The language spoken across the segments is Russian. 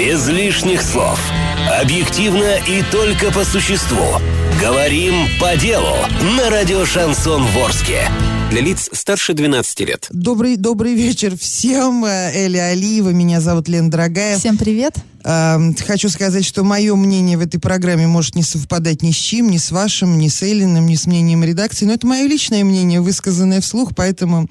Без лишних слов. Объективно и только по существу. Говорим по делу на радио «Шансон Ворске». Для лиц старше 12 лет. Добрый, добрый вечер всем. Э, Эля Алиева, меня зовут Лена Дорогая. Всем привет. Э, хочу сказать, что мое мнение в этой программе может не совпадать ни с чем, ни с вашим, ни с Эллиным, ни с мнением редакции, но это мое личное мнение, высказанное вслух, поэтому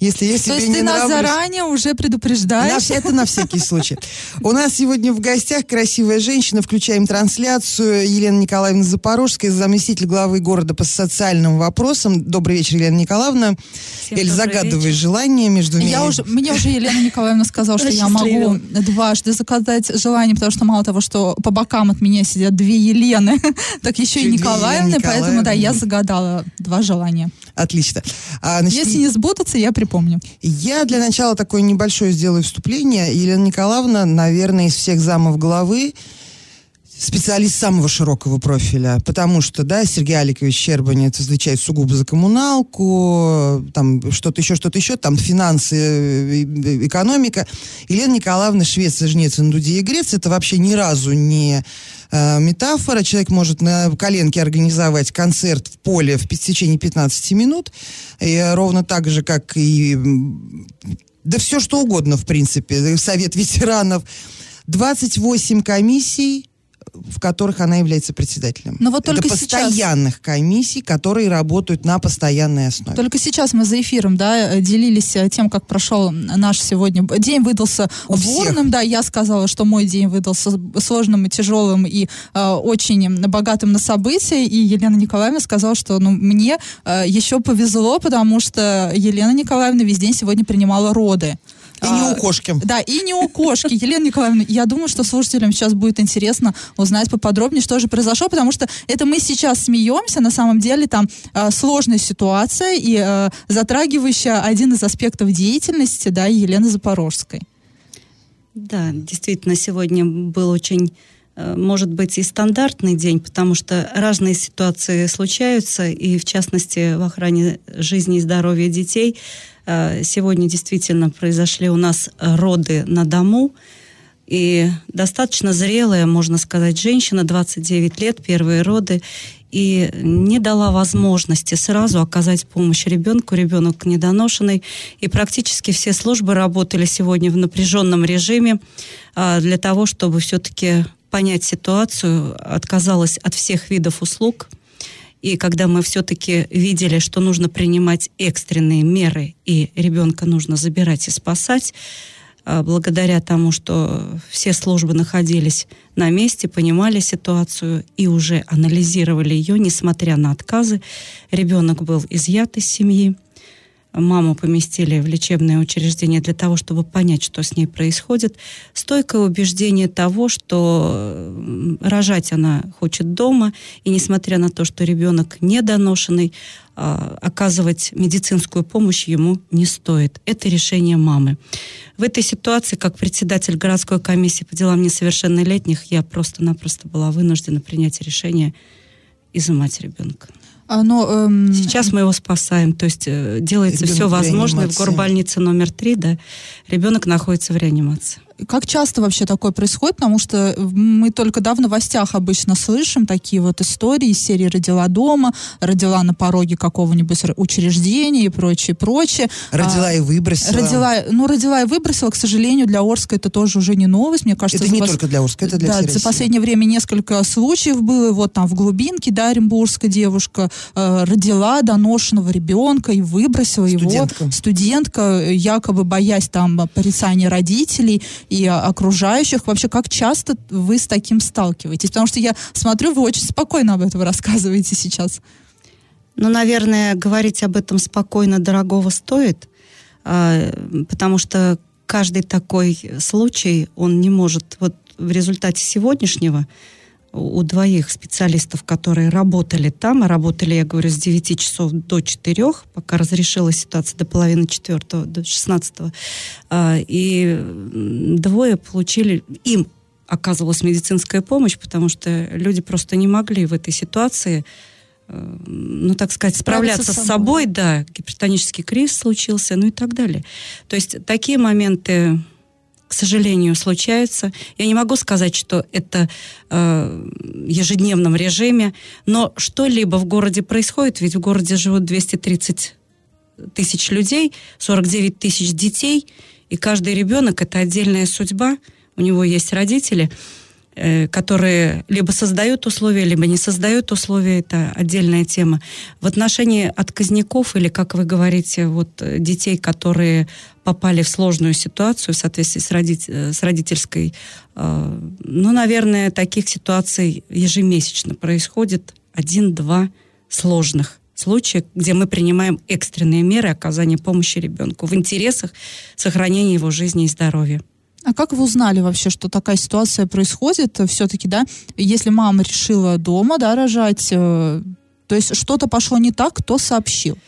если я себе То есть не ты нас нравлюсь... заранее уже предупреждаешь? На- это на всякий случай. У нас сегодня в гостях красивая женщина. Включаем трансляцию. Елена Николаевна Запорожская, заместитель главы города по социальным вопросам. Добрый вечер, Елена Николаевна. Всем Эль, загадывай вечер. желание между ними. Я уже, мне уже Елена Николаевна сказала, что я могу дважды заказать желание, потому что мало того, что по бокам от меня сидят две Елены, так еще и Николаевны, поэтому да, я загадала два желания. Отлично. А, значит, Если не сбудутся, я припомню. Я для начала такое небольшое сделаю вступление. Елена Николаевна, наверное, из всех замов главы специалист самого широкого профиля, потому что, да, Сергей Аликович Щербанец отвечает сугубо за коммуналку, там что-то еще, что-то еще, там финансы, э, э, экономика. Елена Николаевна Швеция, Жнец, Индудия и Греция, это вообще ни разу не э, метафора. Человек может на коленке организовать концерт в поле в течение 15 минут, и э, ровно так же, как и да все что угодно, в принципе. Совет ветеранов. 28 комиссий, в которых она является председателем. Но вот только Это сейчас- постоянных комиссий, которые работают на постоянной основе. Только сейчас мы за эфиром, да, э, делились э, тем, как прошел наш сегодня день выдался У бурным, всех. да, я сказала, что мой день выдался сложным и тяжелым и э, очень богатым на события, и Елена Николаевна сказала, что ну, мне э, еще повезло, потому что Елена Николаевна весь день сегодня принимала роды. И не А, у кошки. Да, и не у кошки. Елена Николаевна, я думаю, что слушателям сейчас будет интересно узнать поподробнее, что же произошло, потому что это мы сейчас смеемся, на самом деле там э, сложная ситуация и э, затрагивающая один из аспектов деятельности, да, Елены Запорожской. Да, действительно, сегодня был очень, э, может быть, и стандартный день, потому что разные ситуации случаются, и в частности в охране жизни и здоровья детей. Э, Сегодня действительно произошли у нас роды на дому, и достаточно зрелая, можно сказать, женщина, 29 лет, первые роды, и не дала возможности сразу оказать помощь ребенку, ребенок недоношенный, и практически все службы работали сегодня в напряженном режиме а, для того, чтобы все-таки понять ситуацию, отказалась от всех видов услуг, и когда мы все-таки видели, что нужно принимать экстренные меры, и ребенка нужно забирать и спасать, а, благодаря тому, что все службы находились на месте, понимали ситуацию и уже анализировали ее, несмотря на отказы, ребенок был изъят из семьи. Маму поместили в лечебное учреждение для того, чтобы понять, что с ней происходит. Стойкое убеждение того, что м, рожать она хочет дома, и несмотря на то, что ребенок недоношенный, а, оказывать медицинскую помощь ему не стоит. Это решение мамы. В этой ситуации, как председатель городской комиссии по делам несовершеннолетних, я просто-напросто была вынуждена принять решение изымать ребенка. Но, эм, Сейчас мы его спасаем, то есть э, делается Ребенок все возможное. В горбольнице номер три, да, ребенок находится в реанимации. Как часто вообще такое происходит? Потому что мы только да, в новостях обычно слышим такие вот истории из серии «Родила дома», «Родила на пороге какого-нибудь учреждения» и прочее, прочее. Родила А, и выбросила. Родила, ну, родила и выбросила, к сожалению, для Орска это тоже уже не новость, мне кажется. Это за не пос- только для Орска, это для да, всей за России. последнее время несколько случаев было, вот там в глубинке, да, оренбургская девушка э, родила доношенного ребенка и выбросила Студентка. его. Студентка, э, якобы боясь там порицания родителей и э, окружающих. Вообще, как часто вы с таким сталкиваетесь? Потому что я смотрю, вы очень спокойно об этом рассказываете сейчас. Ну, наверное, говорить об этом спокойно дорогого стоит, а, потому что каждый такой случай, он не может, вот в результате сегодняшнего у двоих специалистов, которые работали там, а работали, я говорю, с 9 часов до 4, пока разрешилась ситуация до половины четвертого, до 16 и м, двое получили, им оказывалась медицинская помощь, потому что люди просто не могли в этой ситуации э, ну, так сказать, справляться с с собой, да, гипертонический криз случился, ну и так далее. То есть такие моменты к сожалению, случаются. Я не могу сказать, что это э, ежедневном режиме, но что-либо в городе происходит, ведь в городе живут 230 тысяч людей, 49 тысяч детей, и каждый ребенок – это отдельная судьба, у него есть родители – которые либо создают условия, либо не создают условия, это отдельная тема. В отношении отказников или, как вы говорите, вот э, детей, которые попали в сложную ситуацию в соответствии с, родит, э, с родительской, ну, наверное, таких ситуаций ежемесячно происходит один-два сложных случая, где мы принимаем экстренные меры оказания помощи ребенку в интересах сохранения его жизни и здоровья. А как вы узнали вообще, что такая ситуация происходит? Все-таки, да, если мама решила дома, да, рожать, э, то есть что-то пошло не так, кто сообщил?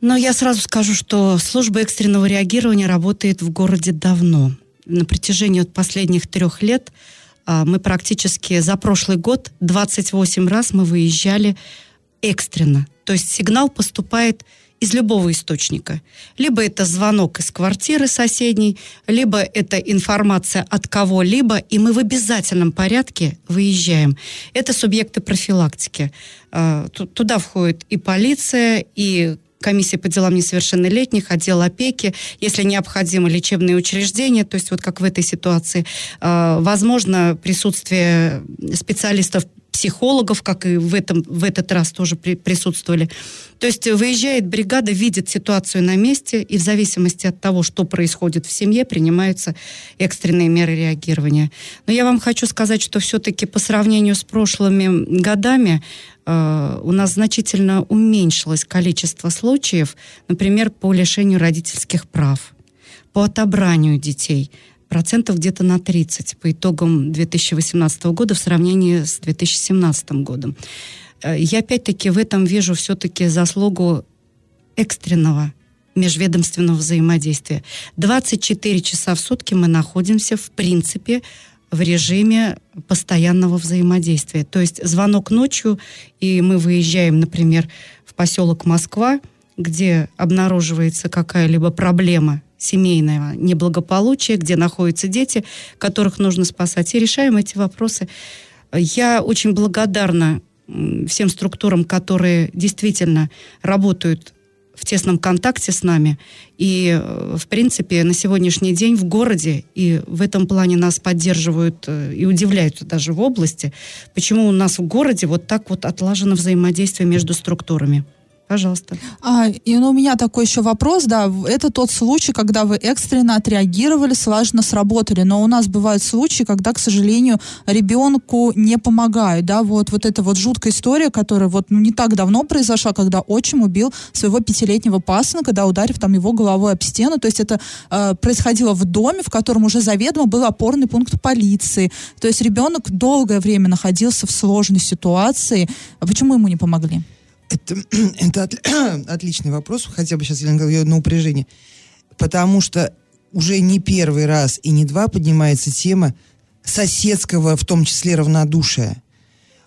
Но я сразу скажу, что служба экстренного реагирования работает в городе давно. На протяжении от последних трех лет а, мы практически за прошлый год 28 раз мы выезжали экстренно. То есть сигнал поступает из любого источника. Либо это звонок из квартиры соседней, либо это информация от кого-либо, и мы в обязательном порядке выезжаем. Это субъекты профилактики. А, туда входит и полиция, и комиссия по делам несовершеннолетних, отдел опеки, если необходимо лечебные учреждения, то есть вот как в этой ситуации, а, возможно присутствие специалистов психологов, как и в, этом, в этот раз тоже при, присутствовали. То есть выезжает бригада, видит ситуацию на месте, и в зависимости от того, что происходит в семье, принимаются экстренные меры реагирования. Но я вам хочу сказать, что все-таки по сравнению с прошлыми годами э, у нас значительно уменьшилось количество случаев, например, по лишению родительских прав, по отобранию детей – процентов где-то на 30 по итогам 2018 года в сравнении с 2017 годом. Э, я опять-таки в этом вижу все-таки заслугу экстренного межведомственного взаимодействия. 24 часа в сутки мы находимся, в принципе, в режиме постоянного взаимодействия. То есть звонок ночью, и мы выезжаем, например, в поселок Москва, где обнаруживается какая-либо проблема семейного неблагополучия, где находятся дети, которых нужно спасать, и решаем эти вопросы. Я очень благодарна всем структурам, которые действительно работают в тесном контакте с нами. И, э, в принципе, на сегодняшний день в городе, и в этом плане нас поддерживают э, и удивляют даже в области, почему у нас в городе вот так вот отлажено взаимодействие между структурами. Пожалуйста. А, и ну, у меня такой еще вопрос, да, это тот случай, когда вы экстренно отреагировали, слаженно сработали, но у нас бывают случаи, когда, к сожалению, ребенку не помогают, да, вот, вот эта вот жуткая история, которая вот ну, не так давно произошла, когда отчим убил своего пятилетнего пасынка, когда ударив там его головой об стену, то есть это э, происходило в доме, в котором уже заведомо был опорный пункт полиции, то есть ребенок долгое время находился в сложной ситуации, а почему ему не помогли? Это, это от, отличный вопрос, хотя бы сейчас я на упряжение. Потому что уже не первый раз и не два поднимается тема соседского, в том числе равнодушия.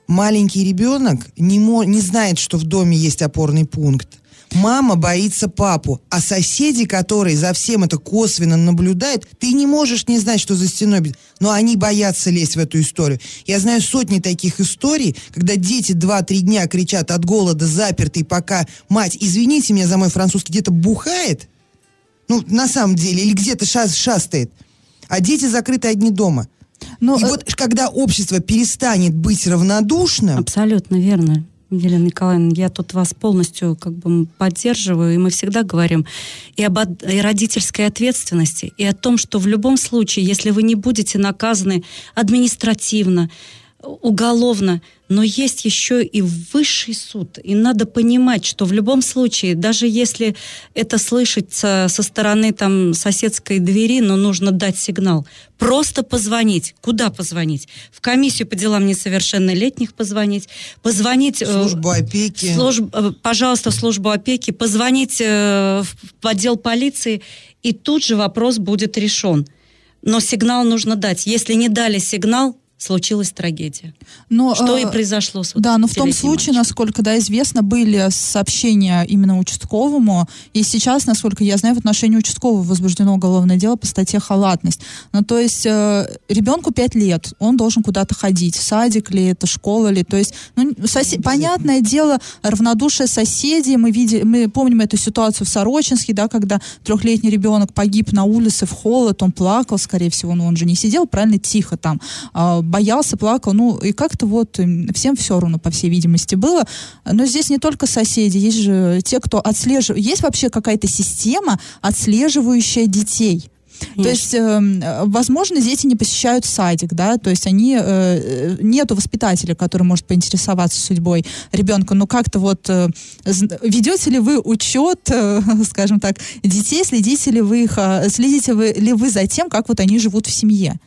Маленький ребенок не, мо, не знает, что в доме есть опорный пункт. Мама боится папу, а соседи, которые за всем это косвенно наблюдают, ты не можешь не знать, что за стеной. Но они боятся лезть в эту историю. Я знаю сотни таких историй, когда дети 2-3 дня кричат от голода, запертые, пока мать, извините меня за мой французский, где-то бухает. Ну, на самом деле, или где-то шас шастает. А дети закрыты одни дома. Но, ну, И э... вот когда общество перестанет быть равнодушным... Абсолютно верно. Елена Николаевна, я тут вас полностью как бы поддерживаю, и мы всегда говорим и об и родительской ответственности, и о том, что в любом случае, если вы не будете наказаны административно, уголовно, но есть еще и высший суд. И надо понимать, что в любом случае, даже если это слышится со стороны там, соседской двери, но нужно дать сигнал. Просто позвонить. Куда позвонить? В комиссию по делам несовершеннолетних позвонить. Позвонить... Э, службу опеки. Служб, э, пожалуйста, в службу опеки. Позвонить э, в отдел полиции. И тут же вопрос будет решен. Но сигнал нужно дать. Если не дали сигнал, случилась трагедия. Но, что э, и произошло с Да, но в том случае, мальчиком. насколько да, известно, были сообщения именно участковому, и сейчас, насколько я знаю, в отношении участкового возбуждено уголовное дело по статье «Халатность». Ну, то есть э, ребенку 5 лет, он должен куда-то ходить, в садик ли это, школа ли, то есть, ну, сосед... понятное дело, равнодушие соседей, мы, видели, мы помним эту ситуацию в Сорочинске, да, когда трехлетний ребенок погиб на улице в холод, он плакал, скорее всего, но он же не сидел, правильно, тихо там, а, боялся, плакал, ну и как-то вот всем все равно, по всей видимости, было. Но здесь не только соседи, есть же те, кто отслеживает. Есть вообще какая-то система, отслеживающая детей? Конечно. То есть, э, возможно, дети не посещают садик, да, то есть они э, нету воспитателя, который может поинтересоваться судьбой ребенка. Но как-то вот э, ведете ли вы учет, э, скажем так, детей, следите ли вы их, э, следите вы, ли вы за тем, как вот они живут в семье?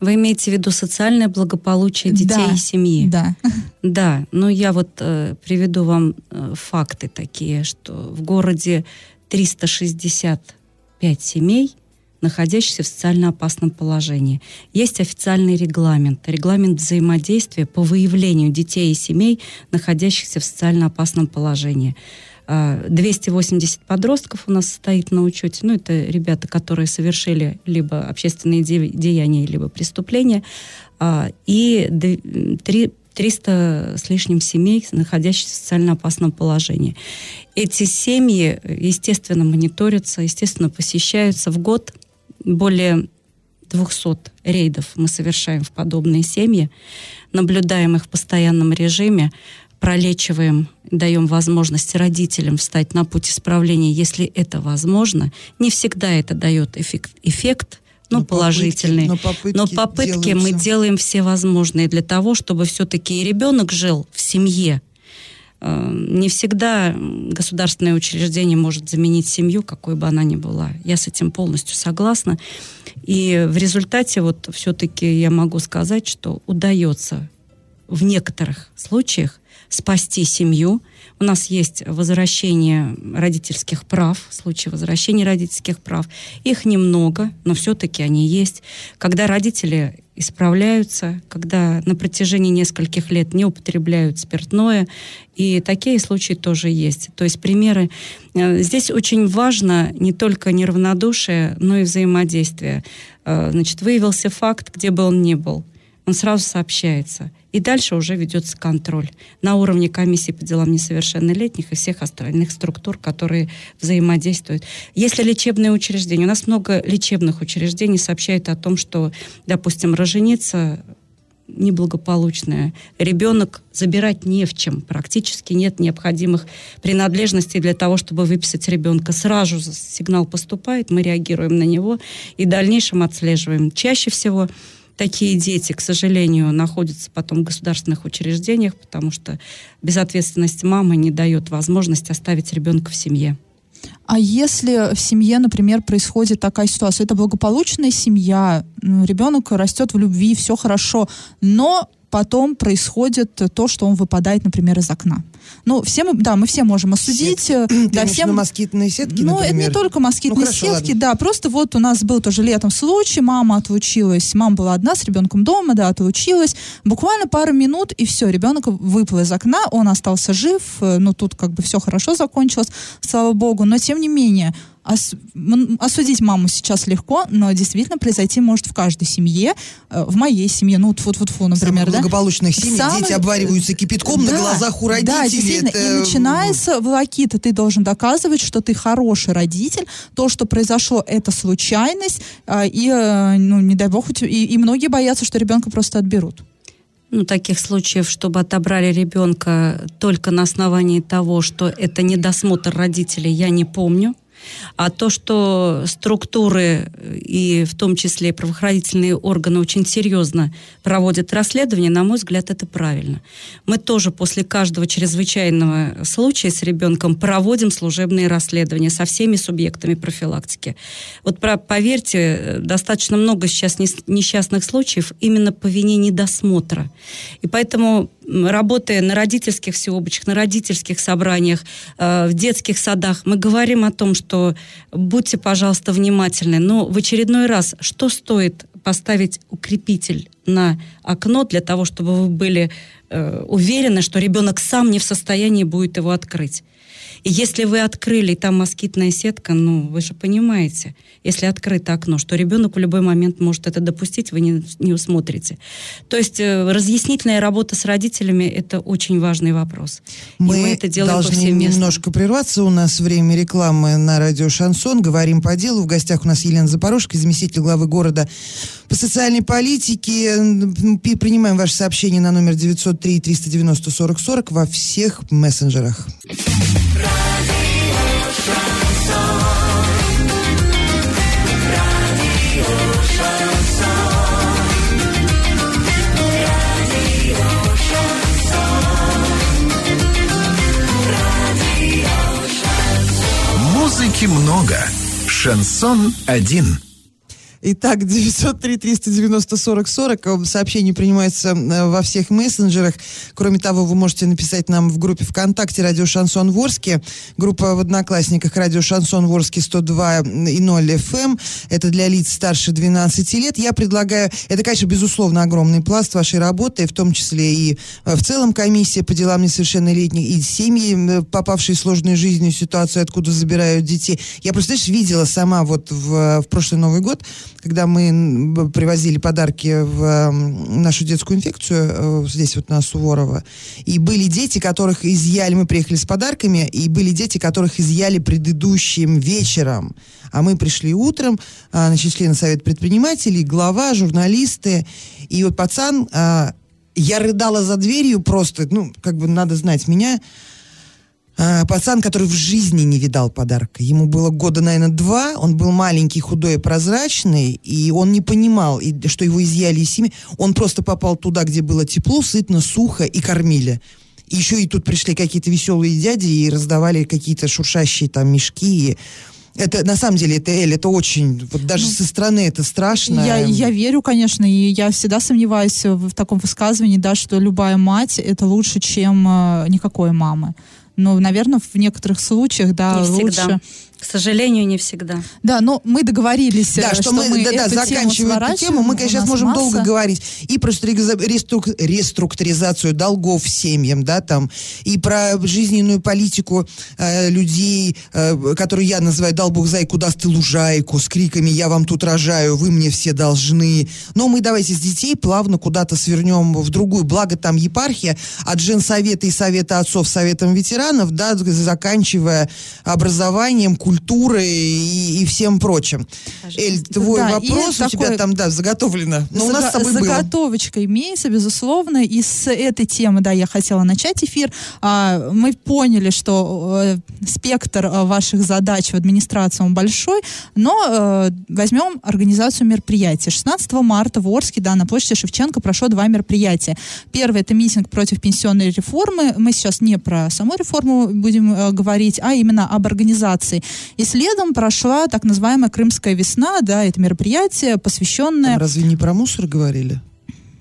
Вы имеете в виду социальное благополучие детей да, и семьи? Да. Да, ну я вот э, приведу вам э, факты такие, что в городе 365 семей, находящихся в социально опасном положении. Есть официальный регламент, регламент взаимодействия по выявлению детей и семей, находящихся в социально опасном положении. 280 подростков у нас стоит на учете. Ну, это ребята, которые совершили либо общественные деяния, либо преступления. А, и 300 с лишним семей, находящихся в социально опасном положении. Эти семьи, естественно, мониторятся, естественно, посещаются в год. Более 200 рейдов мы совершаем в подобные семьи, наблюдаем их в постоянном режиме, пролечиваем, даем возможность родителям встать на путь исправления, если это возможно. Не всегда это дает эффект, эффект ну, но положительный. Попытки, но попытки, но попытки мы делаем все возможные для того, чтобы все-таки и ребенок жил в семье. Э, не всегда государственное учреждение может заменить семью, какой бы она ни была. Я с этим полностью согласна. И в результате вот все-таки я могу сказать, что удается в некоторых случаях спасти семью. У нас есть возвращение родительских прав, в случае возвращения родительских прав. Их немного, но все-таки они есть. Когда родители исправляются, когда на протяжении нескольких лет не употребляют спиртное, и такие случаи тоже есть. То есть примеры. Э, здесь очень важно не только неравнодушие, но и взаимодействие. Э, значит, выявился факт, где бы он ни был он сразу сообщается. И дальше уже ведется контроль на уровне комиссии по делам несовершеннолетних и всех остальных структур, которые взаимодействуют. Если лечебные учреждения, у нас много лечебных учреждений сообщают о том, что, допустим, роженица неблагополучная. Ребенок забирать не в чем. Практически нет необходимых принадлежностей для того, чтобы выписать ребенка. Сразу сигнал поступает, мы реагируем на него и в дальнейшем отслеживаем. Чаще всего такие дети, к сожалению, находятся потом в государственных учреждениях, потому что безответственность мамы не дает возможность оставить ребенка в семье. А если в семье, например, происходит такая ситуация, это благополучная семья, ребенок растет в любви, все хорошо, но потом происходит то, что он выпадает, например, из окна. Ну, все мы, да, мы все можем осудить. Сет... Ты да, всем... москитные сетки, Ну, например? это не только москитные ну, хорошо, сетки, ладно. да, просто вот у нас был тоже летом случай, мама отлучилась, мама была одна с ребенком дома, да, отлучилась, буквально пару минут, и все, ребенок выплыл из окна, он остался жив, э, ну, тут как бы все хорошо закончилось, слава богу, но тем не менее, ос, осудить маму сейчас легко, но действительно произойти может в каждой семье, э, в моей семье, ну, вот вот фу например, Самых да? благополучных семей Самый- дети обвариваются кипятком на Да, глазах у родителей. Да, действительно, Это, и начинается волокита. Ты должен доказывать, что ты хороший родитель. То, что произошло, это случайность. а, И, э, ну, не дай бог, и, и многие боятся, что ребенка просто отберут. Ну, таких случаев, чтобы отобрали ребенка только на основании того, что это недосмотр родителей, я не помню. А то, что структуры и в том числе правоохранительные органы очень серьезно проводят расследование, на мой взгляд, это правильно. Мы тоже после каждого чрезвычайного случая с ребенком проводим служебные расследования со всеми субъектами профилактики. Вот про, поверьте, достаточно много сейчас нес- несчастных случаев именно по вине недосмотра. И поэтому работая на родительских всеобщих, на родительских собраниях, э, в детских садах, мы говорим о том, что будьте, пожалуйста, внимательны. Но в очередной раз, что стоит поставить укрепитель на окно для того, чтобы вы были э, уверены, что ребенок сам не в состоянии будет его открыть. И если вы открыли, там москитная сетка, ну, вы же понимаете, если открыто окно, что ребенок в любой момент может это допустить, вы не, не усмотрите. То есть э, разъяснительная работа с родителями – это очень важный вопрос. Мы, И мы это делаем должны повсеместно. немножко прерваться. У нас время рекламы на радио «Шансон». Говорим по делу. В гостях у нас Елена Запорожская, заместитель главы города по социальной политике. Принимаем ваши сообщения на номер 903 390 40 40 во всех мессенджерах. Музыки много. Шансон один. Итак, 903 390 40 40. Э, Сообщение принимается э, во всех мессенджерах. Кроме того, вы можете написать нам в группе ВКонтакте «Радио Шансон Ворске». Группа в Одноклассниках «Радио Шансон Ворске» 102 и 0 FM. Это для лиц старше 12 лет. Я предлагаю... Это, конечно, безусловно, огромный пласт вашей работы, в том числе и э, в целом комиссия по делам несовершеннолетних, и семьи, попавшие в сложную жизненную ситуацию, откуда забирают детей. Я просто, знаешь, видела сама вот в, в прошлый Новый год, когда мы привозили подарки в нашу детскую инфекцию, э, здесь вот на Суворова, и были дети, которых изъяли, мы приехали с подарками, и были дети, которых изъяли предыдущим вечером. А мы пришли утром, а, значит, члены Совета предпринимателей, глава, журналисты, и вот пацан, а, я рыдала за дверью просто, ну, как бы надо знать меня, а, пацан, который в жизни не видал подарка. Ему было года, наверное, два. Он был маленький, худой и прозрачный. И он не понимал, и- что его изъяли из семьи. Он просто попал туда, где было тепло, сытно, сухо и кормили. И еще и тут пришли какие-то веселые дяди и раздавали какие-то шуршащие там мешки. И это, на самом деле, это, Эль, это очень... Вот даже со стороны это страшно. Я, я верю, конечно, и я всегда сомневаюсь в, в таком высказывании, да, что любая мать это лучше, чем э, никакой мамы. Но, наверное, в некоторых случаях, да, лучше. К сожалению, не всегда. Да, но мы договорились, Да, э, что, мы, да, да, эту тему заканчиваем эту тему. Мы, конечно, можем масса. долго говорить и про реструк- реструктуризацию долгов семьям, да, там, и про жизненную политику э, людей, э, которые я называю «дал Бог зайку, даст ты лужайку», с криками «я вам тут рожаю, вы мне все должны». Но мы давайте с детей плавно куда-то свернем в другую. Благо там епархия от женсовета и совета отцов советом ветеранов, да, заканчивая образованием, культурой и, и всем прочим. Эль, твой Да, вопрос у тебя такой- там, да, заготовлено. Но у нас с тобой было. заготовочка имеется, безусловно. И с этой темы, да, я хотела начать эфир. А, мы поняли, что э, спектр э, ваших задач в администрации он большой, но э, возьмем организацию мероприятий. 16 марта в Орске, да, на площади Шевченко прошло два мероприятия. Первое это митинг против пенсионной реформы. Мы сейчас не про саму реформу будем э, говорить, а именно об организации. И следом прошла так называемая Крымская весна, да, это мероприятие, посвященное Там разве не про мусор говорили?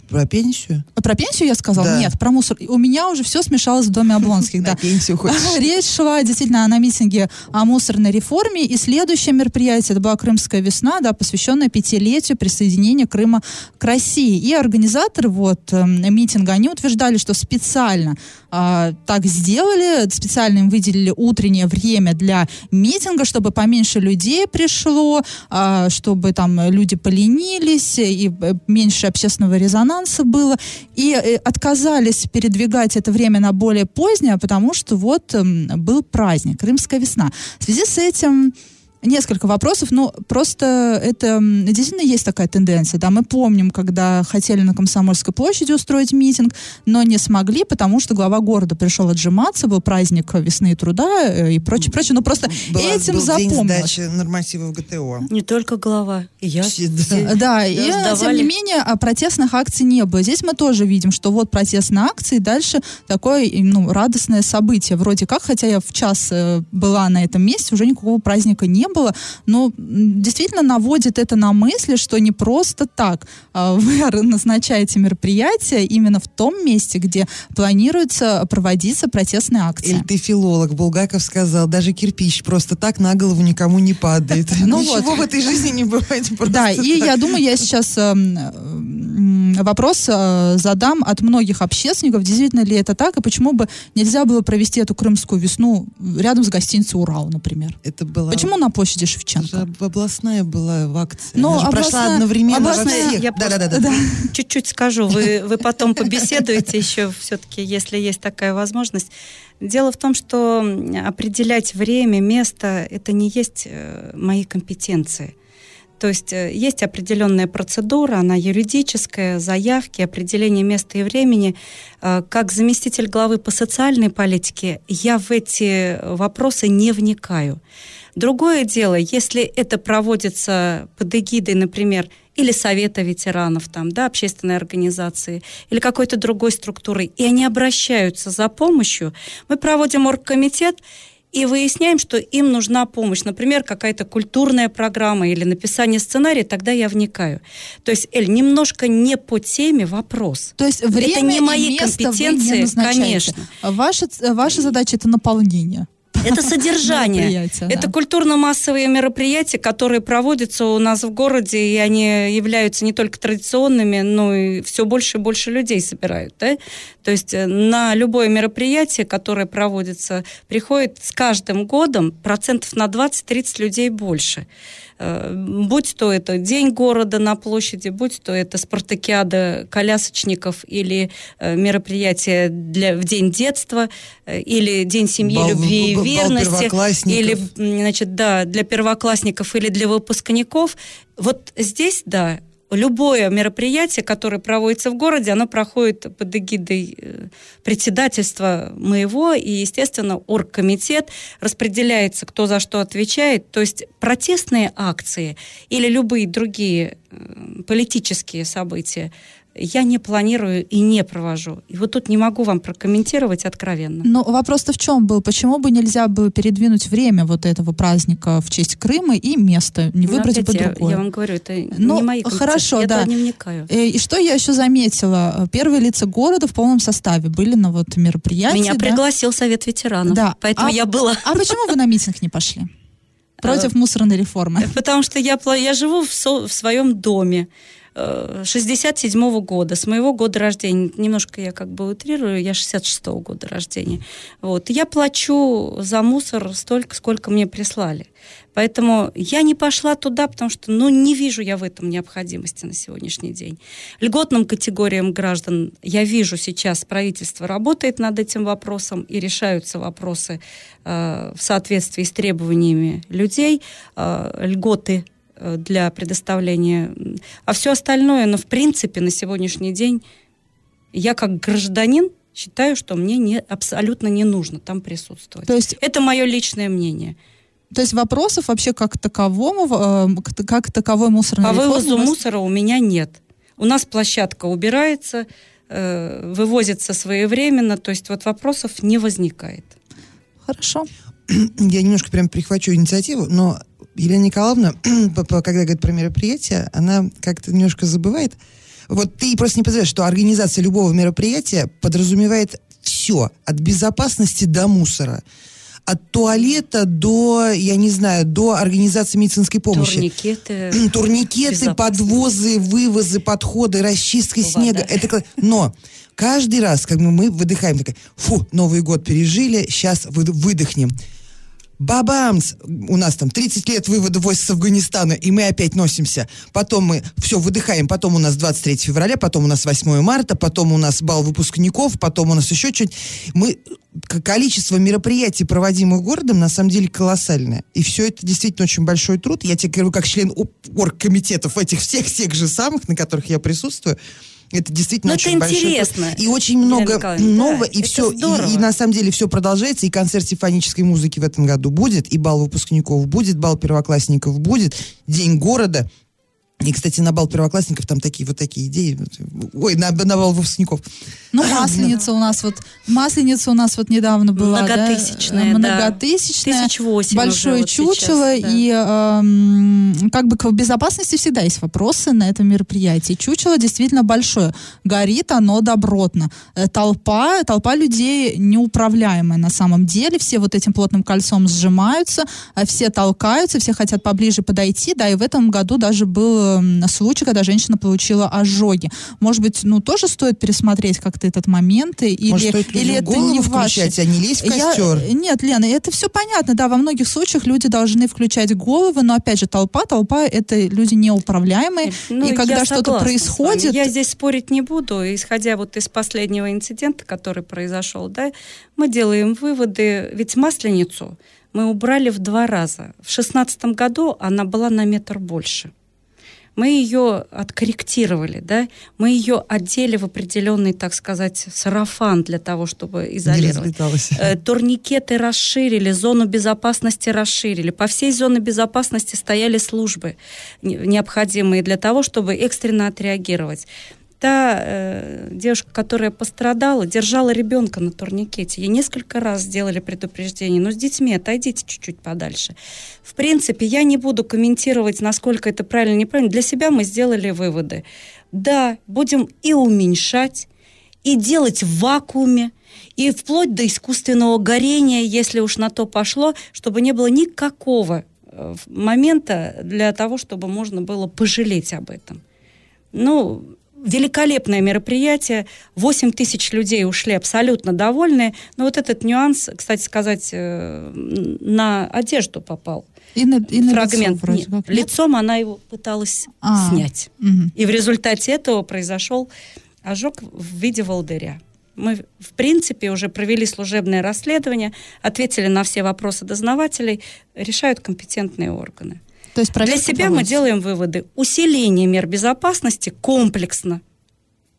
Про пенсию? про пенсию я сказала? Да. Нет, про мусор. У меня уже все смешалось в доме Облонских, да. пенсию хочешь? Речь шла действительно на митинге о мусорной реформе. И следующее мероприятие, это была Крымская весна, да, посвященная пятилетию присоединения Крыма к России. И организаторы вот эм, митинга, они утверждали, что специально а, так сделали, специально им выделили утреннее время для митинга, чтобы поменьше людей пришло, а, чтобы там люди поленились, и э, меньше общественного резонанса было. И э, отказались передвигать это время на более позднее, потому что вот эм, был праздник, Крымская весна. В связи с этим Несколько вопросов, но просто это действительно есть такая тенденция. Да, мы помним, когда хотели на Комсомольской площади устроить митинг, но не смогли, потому что глава города пришел отжиматься, был праздник весны и труда э, и прочее, прочее. Ну просто Была- этим был день запомнилось. сдачи нормативов ГТО. Не только глава. И я. Все, да. и э, тем не менее а, протестных акций не было. Здесь мы тоже видим, что вот протестные акции, и дальше такое ну, радостное событие. Вроде как, хотя я в час э, была на этом месте, уже никакого праздника не было, но действительно наводит это на мысли, что не просто так а, вы назначаете мероприятие именно в том месте, где планируется проводиться протестная акция. Или ты филолог, Булгаков сказал, даже кирпич просто так на голову никому не падает. Ну Ничего в этой жизни не бывает Да, и я думаю, я сейчас эм, вопрос э, задам от многих общественников, действительно ли это так, и почему бы нельзя было провести эту крымскую весну рядом с гостиницей «Урал», например? Это была... Почему на площади Шевченко? областная была в акции. Но Она областная... прошла одновременно областная... во всех. Я да, да, да, да. Чуть-чуть скажу, вы, вы потом побеседуете еще все-таки, если есть такая возможность. Дело в том, что определять время, место, это не есть э, мои компетенции. То есть э, есть определенная процедура, она юридическая, заявки, определение места и времени. Э, как заместитель главы по социальной политике я в эти вопросы не вникаю. Другое дело, если это проводится под эгидой, например, или Совета ветеранов, там, да, общественной организации, или какой-то другой структуры, и они обращаются за помощью, мы проводим оргкомитет, и выясняем, что им нужна помощь. Например, какая-то культурная программа или написание сценария, тогда я вникаю. То есть, Эль, немножко не по теме вопрос. То есть время это не мои компетенции, не конечно. Ваша, ваша задача это наполнение. Это содержание. Это да. культурно-массовые мероприятия, которые проводятся у нас в городе, и они являются не только традиционными, но и все больше и больше людей собирают. Да? То есть э, на любое мероприятие, которое проводится, приходит с каждым годом процентов на 20-30 людей больше. Э, будь то это День города на площади, будь то это спартакиада колясочников или э, мероприятие для, в День детства, э, или День семьи, бал, любви и верности, или, значит, да, для первоклассников или для выпускников. Вот здесь, да, любое мероприятие, которое проводится в городе, оно проходит под эгидой э, председательства моего, и, естественно, оргкомитет распределяется, кто за что отвечает. То есть протестные акции или любые другие э, политические события – я не планирую и не провожу. И вот тут не могу вам прокомментировать откровенно. Но вопрос-то в чем был? Почему бы нельзя было передвинуть время вот этого праздника в честь Крыма и место, не ну, выбрать бы другое? Я, я вам говорю, это ну, не мои Хорошо, я да. не вникаю. Э, и что я еще заметила? Первые лица города в полном составе были на вот мероприятии. Меня да? пригласил Совет ветеранов, да. поэтому а, я была. А почему вы на митинг не пошли? Против э, мусорной реформы. Потому что я, я живу в, со, в своем доме. 67 -го года, с моего года рождения. Немножко я как бы утрирую, я 66 -го года рождения. Вот. Я плачу за мусор столько, сколько мне прислали. Поэтому я не пошла туда, потому что ну, не вижу я в этом необходимости на сегодняшний день. Льготным категориям граждан я вижу сейчас, правительство работает над этим вопросом и решаются вопросы э, в соответствии с требованиями людей. Э, льготы для предоставления. А все остальное, ну, в принципе, на сегодняшний день я как гражданин считаю, что мне не, абсолютно не нужно там присутствовать. То есть это мое личное мнение. То есть вопросов вообще как таковому, э, как таковой мусорной По вывозу вас... мусора у меня нет. У нас площадка убирается, э, вывозится своевременно, то есть вот вопросов не возникает. Хорошо. Я немножко прям прихвачу инициативу, но Елена Николаевна, когда говорит про мероприятие, она как-то немножко забывает. Вот ты просто не представляешь, что организация любого мероприятия подразумевает все, от безопасности до мусора от туалета до, я не знаю, до организации медицинской помощи. Турникеты. Турникеты, подвозы, вывозы, подходы, расчистка Вода. снега. Это, но каждый раз, как мы, мы выдыхаем, такая, фу, Новый год пережили, сейчас выдохнем бабамс, у нас там 30 лет вывода войск с Афганистана, и мы опять носимся. Потом мы все выдыхаем, потом у нас 23 февраля, потом у нас 8 марта, потом у нас бал выпускников, потом у нас еще что-нибудь. Мы количество мероприятий, проводимых городом, на самом деле колоссальное. И все это действительно очень большой труд. Я тебе говорю, как член оргкомитетов этих всех тех же самых, на которых я присутствую, это действительно Но очень это интересно. большой И очень много нового, да, и все, и, и на самом деле все продолжается, и концерт симфонической музыки в этом году будет, и бал выпускников будет, бал первоклассников будет, День города. И, кстати, на бал первоклассников там такие вот такие идеи. Ой, на, на бал выпускников. Ну, масленица у нас вот, масленица у нас вот недавно была, Многотысячная, да? Многотысячная. Тысяч восемь Большое уже вот чучело, сейчас, да. и эм, как бы к безопасности всегда есть вопросы на этом мероприятии. Чучело действительно большое. Горит оно добротно. Э, Толпа, толпа людей неуправляемая на самом деле. Все вот этим плотным кольцом сжимаются, а все толкаются, все хотят поближе подойти. Да, и в этом году даже был м, случай, когда женщина получила ожоги. Может быть, ну, тоже стоит пересмотреть как-то этот момент? и- Или, Может, стоит или это голову не ваши- включать, а не лезть в я- костер? нет, Лена, это все понятно, да, во многих случаях люди должны включать головы, но опять же толпа, толпа это люди неуправляемые, Ну, и когда что-то происходит, Я здесь спорить не буду, исходя вот из последнего инцидента, который произошел, да, мы делаем выводы, ведь масленицу мы убрали в два раза. В шестнадцатом году она была на метр больше. Мы ее откорректировали, да, мы ее одели в определенный, так сказать, сарафан для того, чтобы изолировать. Э, Турникеты расширили, зону безопасности расширили. По всей зоне безопасности стояли службы не- необходимые для того, чтобы экстренно отреагировать. Та э, девушка, которая пострадала, держала ребенка на турникете. Ей несколько раз сделали предупреждение. Но с детьми отойдите чуть-чуть подальше. В принципе, я не буду комментировать, насколько это правильно, неправильно. Для себя мы сделали выводы. Да, будем и уменьшать, и делать в вакууме, и вплоть до искусственного горения, если уж на то пошло, чтобы не было никакого э, момента для того, чтобы можно было пожалеть об этом. Ну, великолепное мероприятие. 8 тысяч людей ушли абсолютно довольные. Но вот этот нюанс, кстати сказать, э, на одежду попал. и на, и на Фрагмент. лицо вроде Нет, как, лицом она его пыталась А. снять. Мгм. И в результате этого произошел ожог в виде волдыря. Мы, в принципе, уже провели служебное расследование, ответили на все вопросы дознавателей, решают компетентные органы. То есть Для себя мы проводится. делаем выводы. Усиление мер безопасности комплексно.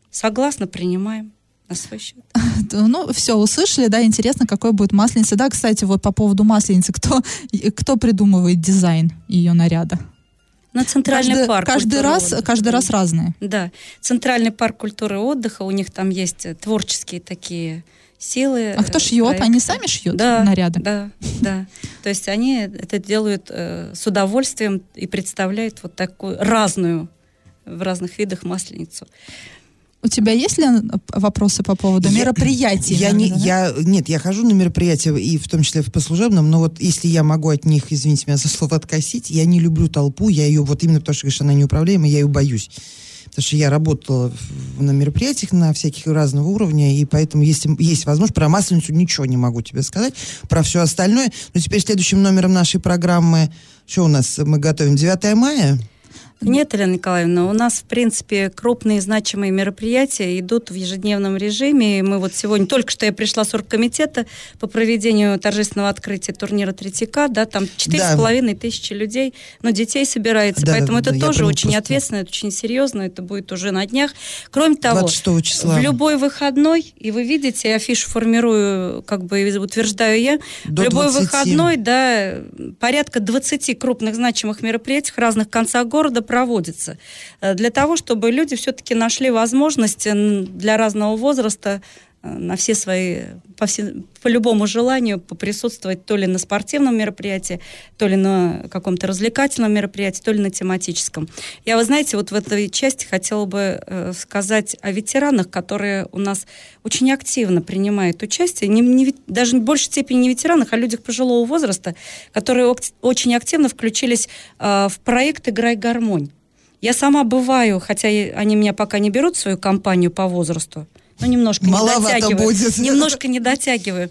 Согласно, принимаем на свой счет. Ну, все, услышали, да, интересно, какой будет масленица. Да, кстати, вот по поводу масленицы, кто, кто придумывает дизайн ее наряда? На Центральный каждый, парк. Каждый раз, отдыха. каждый раз разные. Да, Центральный парк культуры и отдыха, у них там есть творческие такие силы. А кто э, шьет? проекты. Они сами шьют да, наряды? Да, да. То есть они это делают э, с удовольствием и представляют вот такую разную в разных видах масленицу. У тебя есть ли вопросы по поводу Я- мероприятий? Я не, да? я, нет, я хожу на мероприятия, и в том числе в послужебном, но вот если я могу от них, извините меня за слово, откосить, я не люблю толпу, я ее вот именно потому, что, говоришь, она неуправляемая, я ее боюсь. Потому что я работала на мероприятиях на всяких разного уровня, и поэтому, если есть возможность, про Масленицу ничего не могу тебе сказать, про все остальное. Но теперь следующим номером нашей программы, что у нас, мы готовим 9 мая? Нет, Елена Николаевна, у нас, в принципе, крупные значимые мероприятия идут в ежедневном режиме. И мы вот сегодня, только что я пришла с оргкомитета по проведению торжественного открытия турнира Третьяка, да, там четыре с половиной тысячи людей, но детей собирается, Да, поэтому да, это да, тоже очень просто- ответственно, это очень серьезно, это будет уже на днях. Кроме того, 26 числа. в любой выходной, и вы видите, я афишу формирую, как бы утверждаю я, До в любой 20. выходной, да, порядка 20 крупных значимых мероприятий в разных концах города проводится. Э, Для того, чтобы люди все-таки нашли возможность м, для разного возраста на все свои, по, все, по любому желанию поприсутствовать то ли на спортивном мероприятии, то ли на каком-то развлекательном мероприятии, то ли на тематическом. Я, вы знаете, вот в этой части хотела бы э, сказать о ветеранах, которые у нас очень активно принимают участие, не, не даже в большей степени не ветеранах, а людях пожилого возраста, которые очень активно включились э, в проект «Играй гармонь». Я сама бываю, хотя они меня пока не берут в свою компанию по возрасту, но немножко Маловато не дотягиваю. будет. Немножко не дотягиваю.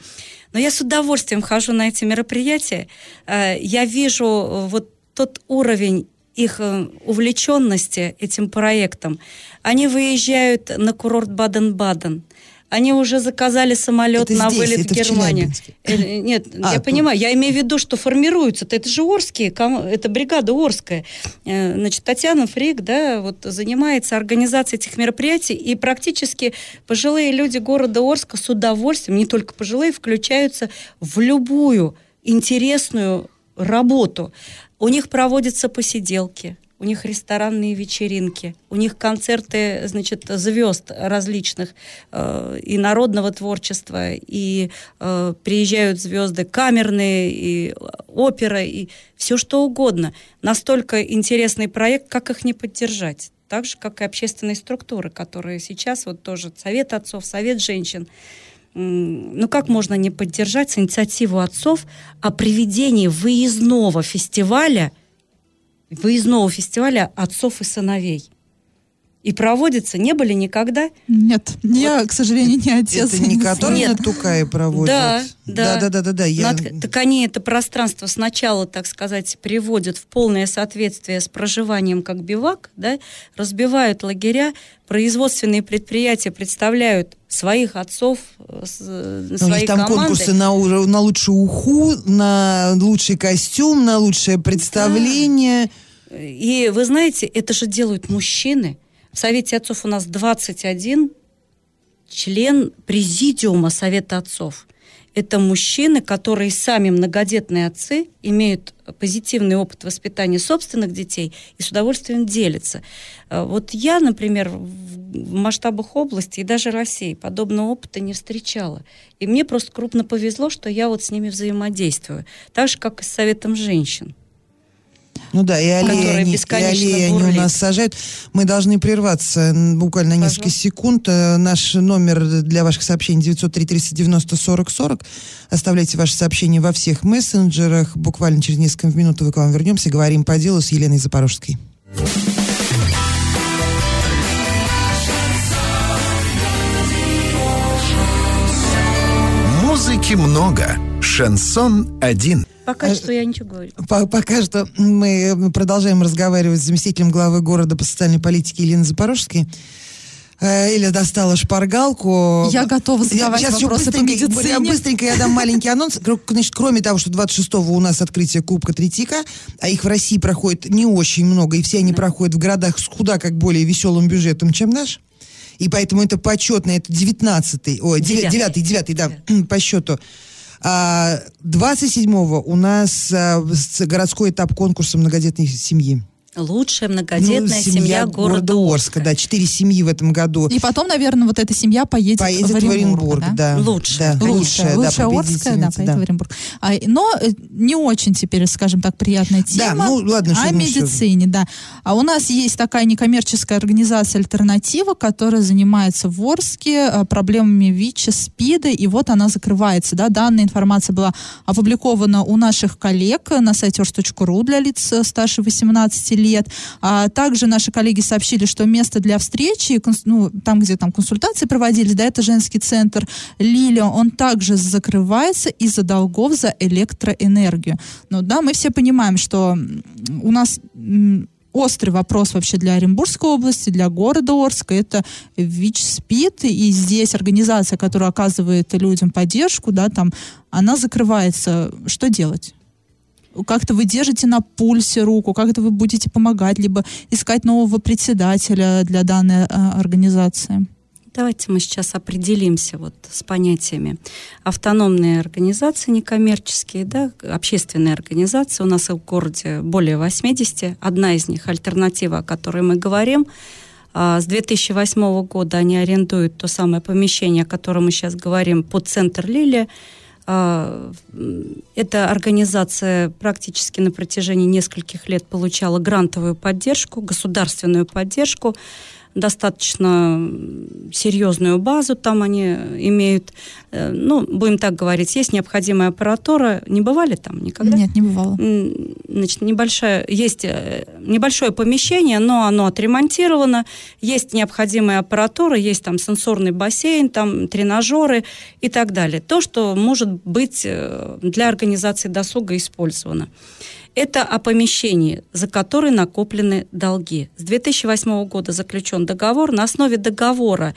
Но я с удовольствием хожу на эти мероприятия. Э, Я вижу э, вот тот уровень их э, увлеченности этим проектом. Они выезжают на курорт Баден-Баден. Они уже заказали самолет Это на здесь, вылет это в в Германию. Челябинске. Э, Нет, А, я тут. понимаю, я имею в виду, что формируются. Это же Орские, это бригада Орская. Э, Значит, Татьяна Фрик, да, вот занимается организацией этих мероприятий, и практически пожилые люди города Орска с удовольствием, не только пожилые, включаются в любую интересную работу. У них проводятся посиделки, у них ресторанные вечеринки, у них концерты, значит, звезд различных э, и народного творчества, и э, приезжают звезды камерные, и опера, и все что угодно. Настолько интересный проект, как их не поддержать? Так же, как и общественные структуры, которые сейчас вот тоже Совет отцов, Совет женщин, ну как можно не поддержать инициативу отцов о приведении выездного фестиваля выездного фестиваля отцов и сыновей. И проводится не были никогда? Нет, вот. я, к сожалению, не отец. Это не который Нет. Тукай проводит? Да, да. Да, да, да, да. Я... Над, так они это пространство сначала, так сказать, приводят в полное соответствие с проживанием как бивак, да, разбивают лагеря, производственные предприятия представляют своих отцов, э, свои У них там команды. конкурсы на, на лучшую уху, на лучший костюм, на лучшее представление. Да. И вы знаете, это же делают мужчины. В Совете отцов у нас 21 член президиума Совета отцов. Это мужчины, которые сами многодетные отцы, имеют позитивный опыт воспитания собственных детей и с удовольствием делятся. Э, вот я, например, в масштабах области и даже России подобного опыта не встречала. И мне просто крупно повезло, что я вот с ними взаимодействую. Так же, как и с Советом женщин. Ну да, и аллеи, они, и аллеи они у нас сажают. Мы должны прерваться буквально Пожалуйста. несколько секунд. Э, наш номер для ваших сообщений 903 390 40 40. Оставляйте ваши сообщения во всех мессенджерах. Буквально через несколько минут мы к вам вернемся. Говорим по делу с Еленой Запорожской. Музыки много. Шансон один. Пока а, что я ничего говорю. По пока что мы продолжаем разговаривать с заместителем главы города по социальной политике Еленой Запорожской. Или э, достала шпаргалку. Я готова задавать я, вопросы по медицине. Я быстренько я дам маленький анонс. Значит, кроме того, что 26-го у нас открытие Кубка Третика, а их в России проходит не очень много, и все они да. проходят в городах с куда как более веселым бюджетом, чем наш. И поэтому это почетно, это 19-й, ой, 9-й, 9 да, по счету. 27-го а, у нас а, городской этап конкурса многодетной семьи. Лучшая многодетная ну, семья, семья города, города Орска. Да, четыре семьи в этом году. И потом, наверное, вот эта семья поедет, поедет в Оренбург. В Оренбург да? да. Лучшая. Да, лучшая, лучшая, да, Орская, да, поедет да. в Оренбург. А, но э, не очень теперь, скажем так, приятная тема. Да, ну ладно, что О медицине, да. А у нас есть такая некоммерческая организация «Альтернатива», которая занимается в Орске э, проблемами ВИЧа, СПИДа, и вот она закрывается. Да. Данная информация была опубликована у наших коллег на сайте orsk.ru для лиц э, старше 18 лет. А также наши коллеги сообщили, что место для встречи, ну, там, где там консультации проводились, да, это женский центр Лилия, он также закрывается из-за долгов за электроэнергию. Но да, мы все понимаем, что у нас острый вопрос вообще для Оренбургской области, для города Орска, это ВИЧ-СПИД, и здесь организация, которая оказывает людям поддержку, да, там, она закрывается. Что делать? Как-то вы держите на пульсе руку, как-то вы будете помогать, либо искать нового председателя для данной а, организации? Давайте мы сейчас определимся вот с понятиями. Автономные организации некоммерческие, да, общественные организации. У нас в городе более 80. Одна из них, альтернатива, о которой мы говорим, а, с 2008 года они арендуют то самое помещение, о котором мы сейчас говорим, под центр Лилия. А, эта организация практически на протяжении нескольких лет получала грантовую поддержку, государственную поддержку достаточно серьезную базу там они имеют. Э, ну, будем так говорить, есть необходимая аппаратура. Не бывали там никогда? Нет, не бывало. Значит, небольшое, есть э, небольшое помещение, но оно отремонтировано. Есть необходимая аппаратура, есть там сенсорный бассейн, там тренажеры и так далее. То, что может быть э, для организации досуга использовано. Это о помещении, за которое накоплены долги. С 2008 года заключен договор. На основе договора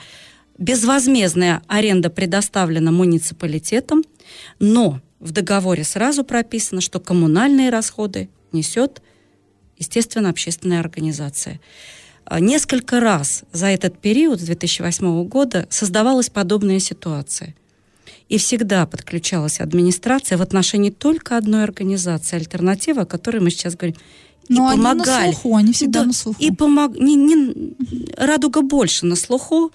безвозмездная аренда предоставлена муниципалитетом, но в договоре сразу прописано, что коммунальные расходы несет, естественно, общественная организация. А, несколько раз за этот период, с 2008 года, создавалась подобная ситуация – и всегда подключалась администрация в отношении только одной организации, альтернатива, о которой мы сейчас говорим. Но и они помогали. на слуху, они всегда Да, на слуху. И помог... не, не... Радуга больше на слуху.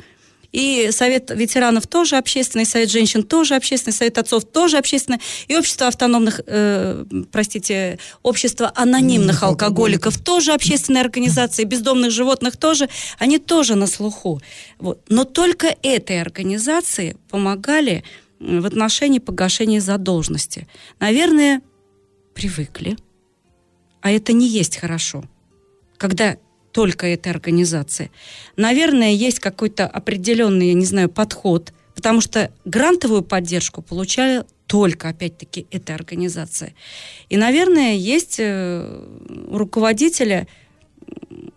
И Совет ветеранов тоже общественный, Совет женщин тоже общественный, Совет отцов тоже общественный, и Общество автономных, э, простите, Общество анонимных алкоголиков тоже общественные организации, бездомных животных тоже, они тоже на слуху. Вот. Но только этой организации помогали в отношении погашения задолженности. Наверное, привыкли. А это не есть хорошо. Когда только этой организации. Наверное, есть какой-то определенный, я не знаю, подход, потому что грантовую поддержку получали только, опять-таки, эта организация. И, наверное, есть э, у руководителя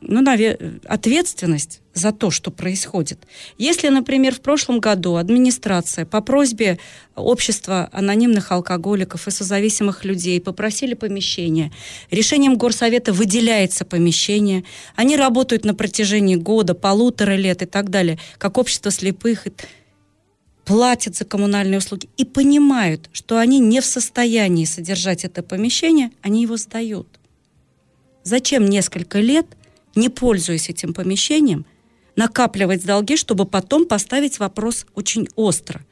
ну, наве- ответственность за то, что происходит. Если, например, в прошлом году администрация по просьбе общества анонимных алкоголиков и созависимых людей попросили помещение, решением горсовета выделяется помещение, они работают на протяжении года, полутора лет и так далее, как общество слепых, платят за коммунальные услуги и понимают, что они не в состоянии содержать это помещение, они его сдают. Зачем несколько лет, не пользуясь этим помещением, накапливать долги, чтобы потом поставить вопрос очень остро?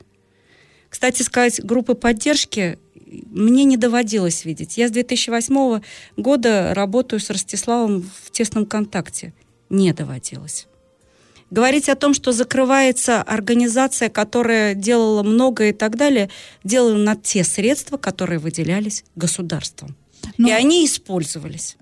Кстати сказать, группы поддержки мне не доводилось видеть. Я с 2008 года работаю с Ростиславом в тесном контакте. Не доводилось. Говорить о том, что закрывается организация, которая делала много и так далее, делала на те средства, которые выделялись государством. Но- И они использовались.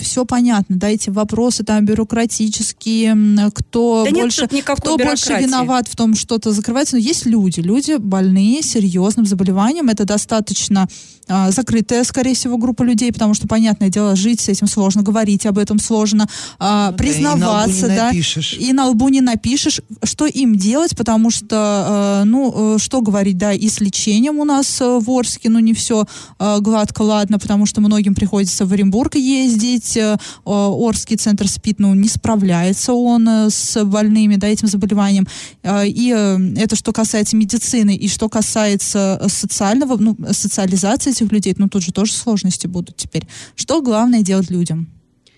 Все понятно, да, эти вопросы там бюрократические, кто Да нет больше, никакой кто больше виноват в том, что-то закрывается. Но есть люди, люди больные серьезным заболеванием. Это достаточно а, закрытая, скорее всего, группа людей, потому что, понятное дело, жить с этим сложно, говорить об этом сложно, а, Ну да, и на лбу признаваться, не да, напишешь. и на лбу не напишешь, что им делать, потому что, э, ну, э, что говорить, да, и с лечением у нас э, в Орске, ну, не все гладко, ладно, потому что многим приходится в Оренбург ездить, э, э, Орский центр СПИД, ну, не справляется он э, с больными, да, этим заболеванием, Э, и это что касается медицины, и что касается социального, ну, социализации этих людей, ну, тут же тоже сложности будут теперь. Что главное делать людям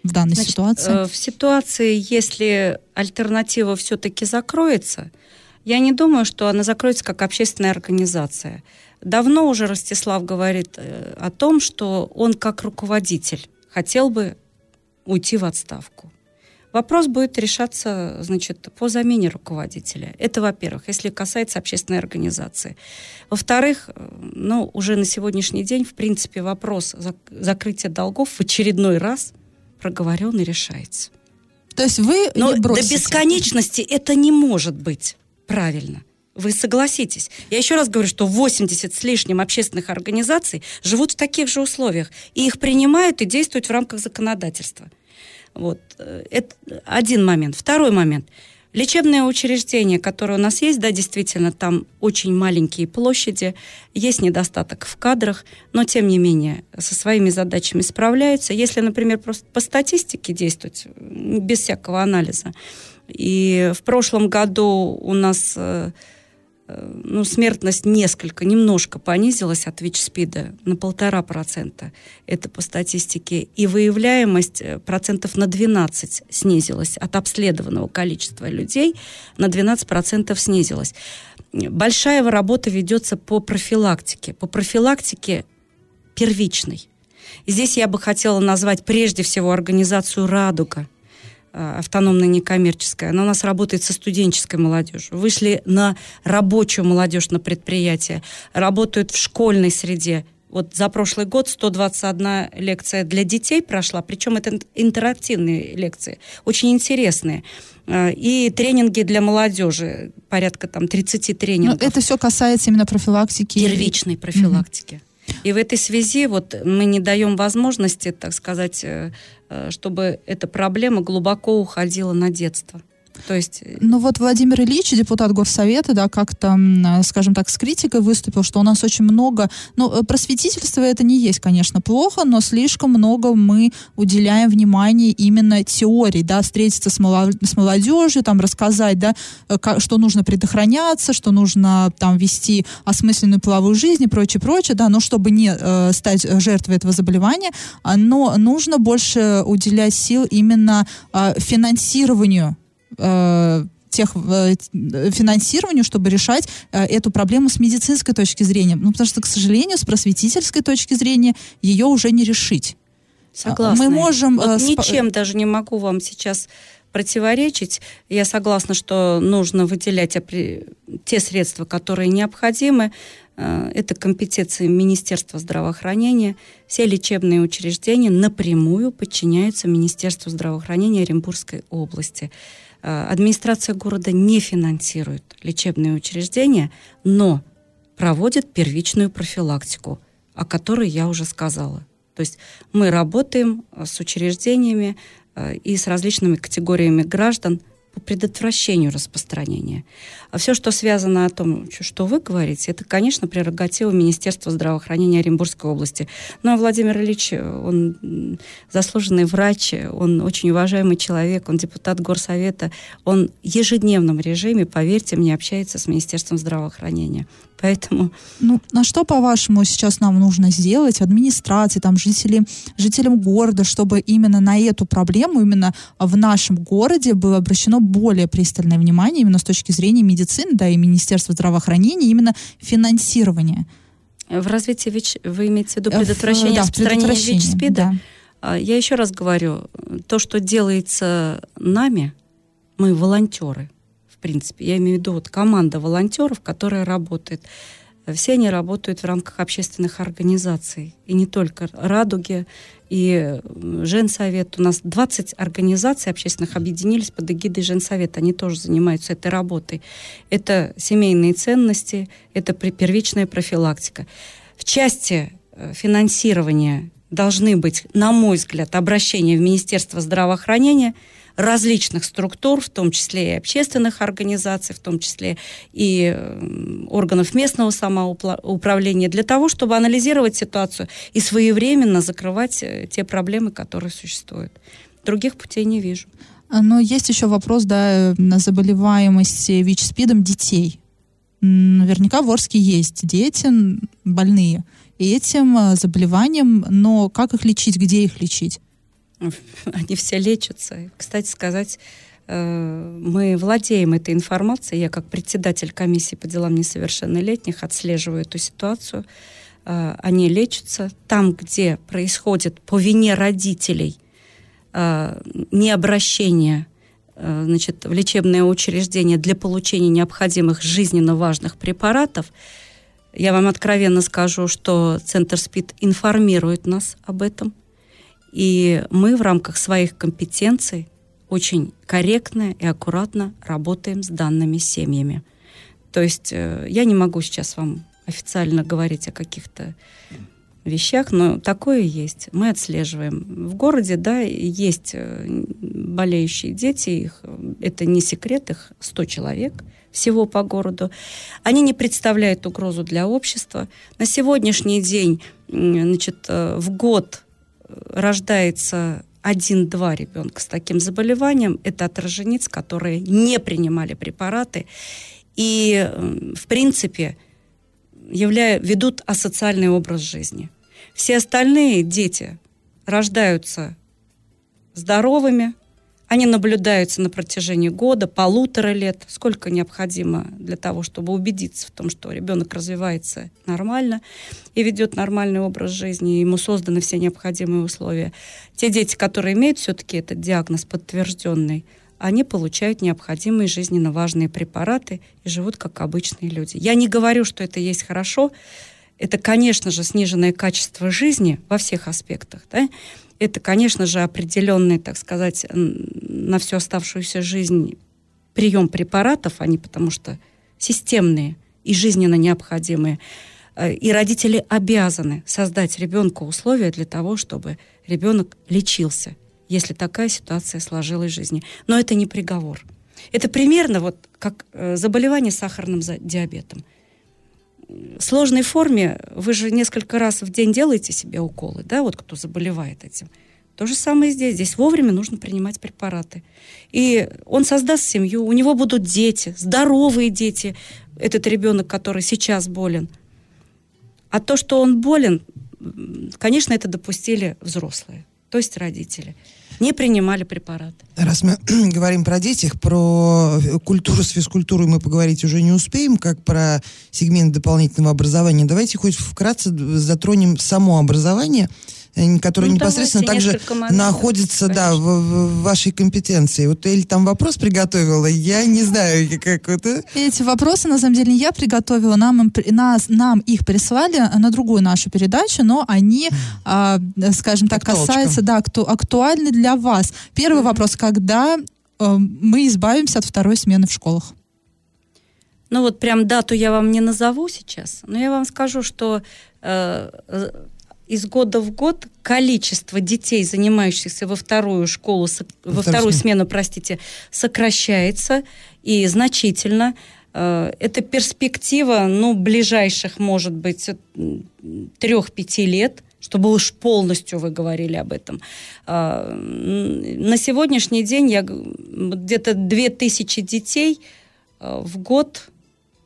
в данной Значит, ситуации? в ситуации, если альтернатива все-таки закроется, я не думаю, что она закроется как общественная организация. Давно уже Ростислав говорит о том, что он как руководитель хотел бы уйти в отставку. Вопрос будет решаться, значит, по замене руководителя. Это, во-первых, если касается общественной организации. Во-вторых, э, ну, уже на сегодняшний день, в принципе, вопрос зак- закрытия долгов в очередной раз проговорен и решается. То есть вы Но не до бросите. бесконечности это не может быть правильно. Вы согласитесь. Я еще раз говорю, что 80 с лишним общественных организаций живут в таких же условиях. И их принимают и действуют в рамках законодательства. Вот. э, Это один момент. Второй момент. Лечебные учреждения, которые у нас есть, да, действительно, там очень маленькие площади, есть недостаток в кадрах, но, тем не менее, со своими задачами справляются. Если, например, просто по статистике действовать, без всякого анализа, и в прошлом году у нас э, ну, смертность несколько, немножко понизилась от ВИЧ-СПИДа на полтора процента. Это по статистике. И выявляемость э, процентов на 12 снизилась от обследованного количества людей, на 12 процентов снизилась. Большая работа ведется по профилактике. По профилактике первичной. И здесь я бы хотела назвать прежде всего организацию «Радуга», э, автономная некоммерческая. Она у нас работает со студенческой молодежью. Вышли на рабочую молодежь на предприятие, работают в школьной среде. Вот за прошлый год 121 лекция для детей прошла, причем это ин- интерактивные лекции, очень интересные. Э, И тренинги для молодежи, порядка там 30 Ну, тренингов это все касается именно профилактики. первичной профилактики. И в этой связи вот мы не даем возможности, так сказать, э, э, чтобы эта проблема глубоко уходила на детство. То есть... Э, ну вот Владимир Ильич, депутат Горсовета, да, как-то, э, скажем так, с критикой выступил, что у нас очень много... Ну, э, просветительство это не есть, конечно, плохо, но слишком много мы уделяем внимания именно теории, да, встретиться с, с молодежью, там, рассказать, да, как, что нужно предохраняться, что нужно там вести осмысленную половую жизнь и прочее, прочее, да, но чтобы не э, стать жертвой этого заболевания, а, но нужно больше уделять сил именно э, финансированию э, тех э, финансированию, чтобы решать э, эту проблему с медицинской точки зрения. Ну, потому что, к сожалению, с просветительской точки зрения ее уже не решить. Согласна. Мы можем... Вот э, ничем даже не могу вам сейчас противоречить. Я согласна, что нужно выделять те средства, которые необходимы. Это компетенции Министерства здравоохранения. Все лечебные учреждения напрямую подчиняются Министерству здравоохранения Оренбургской области. Э, администрация города не финансирует лечебные учреждения, но проводит первичную профилактику, о которой я уже сказала. То есть мы работаем э, с учреждениями э, и с различными категориями граждан по предотвращению распространения. А все, что связано о том, что вы говорите, это, конечно, прерогатива Министерства здравоохранения Оренбургской области. Ну, а Владимир Ильич, он заслуженный врач, он очень уважаемый человек, он депутат Горсовета, он в ежедневном режиме, поверьте мне, общается с Министерством здравоохранения. Поэтому... Ну, на что, по-вашему, сейчас нам нужно сделать, администрации, там, жители, жителям города, чтобы именно на эту проблему, именно в нашем городе было обращено более пристальное внимание именно с точки зрения медицины, да, и Министерства здравоохранения, именно финансирования? В развитии ВИЧ вы имеете в виду предотвращение да, распространения ВИЧ-СПИДа? Да. А, я еще раз говорю, то, что делается нами, мы волонтеры – принципе. Я имею в виду вот команда волонтеров, которая работает. Все они работают в рамках общественных организаций. И не только «Радуги», и Женсовет. У нас 20 организаций общественных объединились под эгидой Женсовета. Они тоже занимаются этой работой. Это семейные ценности, это первичная профилактика. В части э, финансирования должны быть, на мой взгляд, обращения в Министерство здравоохранения – различных структур, в том числе и общественных организаций, в том числе и органов местного самоуправления, для того, чтобы анализировать ситуацию и своевременно закрывать э, те проблемы, которые существуют. Других путей не вижу. Но есть еще вопрос, да, на заболеваемость ВИЧ-СПИДом детей. Наверняка в Орске есть дети больные этим э, заболеванием, но как их лечить, где их лечить? они все лечатся. Кстати сказать, э, мы владеем этой информацией. Я как председатель комиссии по делам несовершеннолетних отслеживаю эту ситуацию. Э, они лечатся. Там, где происходит по вине родителей э, необращение значит, в лечебное учреждение для получения необходимых жизненно важных препаратов, я вам откровенно скажу, что Центр СПИД информирует нас об этом. И мы в рамках своих компетенций очень корректно и аккуратно работаем с данными семьями. То есть э, я не могу сейчас вам официально говорить о каких-то вещах, но такое есть. Мы отслеживаем. В городе, да, есть э, болеющие дети, их, это не секрет, их 100 человек всего по городу. Они не представляют угрозу для общества. На сегодняшний день значит, э, в год рождается один-два ребенка с таким заболеванием, это от которые не принимали препараты и, в принципе, являя, ведут асоциальный образ жизни. Все остальные дети рождаются здоровыми, они наблюдаются на протяжении года, полутора лет, сколько необходимо для того, чтобы убедиться в том, что ребенок развивается нормально и ведет нормальный образ жизни, ему созданы все необходимые условия. Те дети, которые имеют все-таки этот диагноз подтвержденный, они получают необходимые жизненно важные препараты и живут как обычные люди. Я не говорю, что это есть хорошо. Это, конечно же, сниженное качество жизни во всех аспектах. Да? Это, конечно же, определенный, так сказать, на всю оставшуюся жизнь прием препаратов, они потому что системные и жизненно необходимые. Э, и родители обязаны создать ребенку условия для того, чтобы ребенок лечился, если такая ситуация сложилась в жизни. Но это не приговор. Это примерно вот как э, заболевание сахарным диабетом. Сложной форме вы же несколько раз в день делаете себе уколы, да, вот кто заболевает этим. То же самое здесь. Здесь вовремя нужно принимать препараты. И он создаст семью, у него будут дети, здоровые дети, этот ребенок, который сейчас болен. А то, что он болен, конечно, это допустили взрослые, то есть родители не принимали препараты. Раз мы говорим про детях, про культуру с физкультурой мы поговорить уже не успеем, как про сегмент дополнительного образования. Давайте хоть вкратце затронем само образование – которые ну, непосредственно также находятся да, в, в вашей компетенции. Вот Эль там вопрос приготовила, я не знаю, как это. Эти вопросы, на самом деле, не я приготовила, нам, нас, нам их прислали на другую нашу передачу, но они, а, скажем так, Актуалочка. касаются, да, акту, актуальны для вас. Первый вопрос, когда э, мы избавимся от второй смены в школах? Ну вот прям дату я вам не назову сейчас, но я вам скажу, что э, из года в год количество детей, занимающихся во вторую школу, во вторую смену, простите, сокращается и значительно. Э, это перспектива, ну, ближайших, может быть, трех-пяти лет, чтобы уж полностью вы говорили об этом. Э, на сегодняшний день я где-то 2000 детей э, в год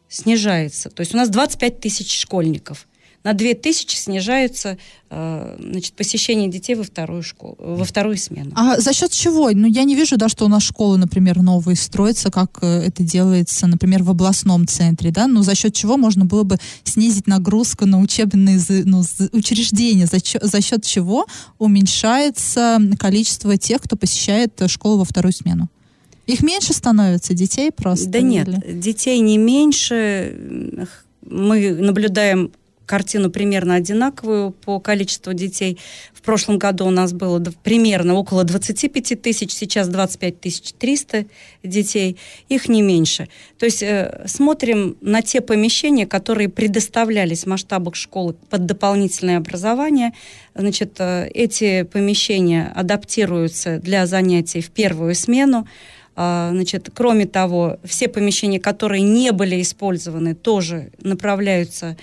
снижается. То есть у нас 25 тысяч школьников – на 2000 снижаются э, значит, посещение детей во вторую школу, во вторую смену. А за счет чего? Ну, я не вижу, да, что у нас школы, например, новые строятся, как э, это делается, например, в областном центре, да, но за счет чего можно было бы снизить нагрузку на учебные ну, учреждения, за, за счет чего уменьшается количество тех, кто посещает школу во вторую смену? Их меньше становится, детей просто? Да или? нет, детей не меньше. Мы наблюдаем картину примерно одинаковую по количеству детей. В прошлом году у нас было примерно около 25 тысяч, сейчас 25 тысяч 300 детей, их не меньше. То есть э, смотрим на те помещения, которые предоставлялись в масштабах школы под дополнительное образование. Значит, э, эти помещения адаптируются для занятий в первую смену. А, значит, кроме того, все помещения, которые не были использованы, тоже направляются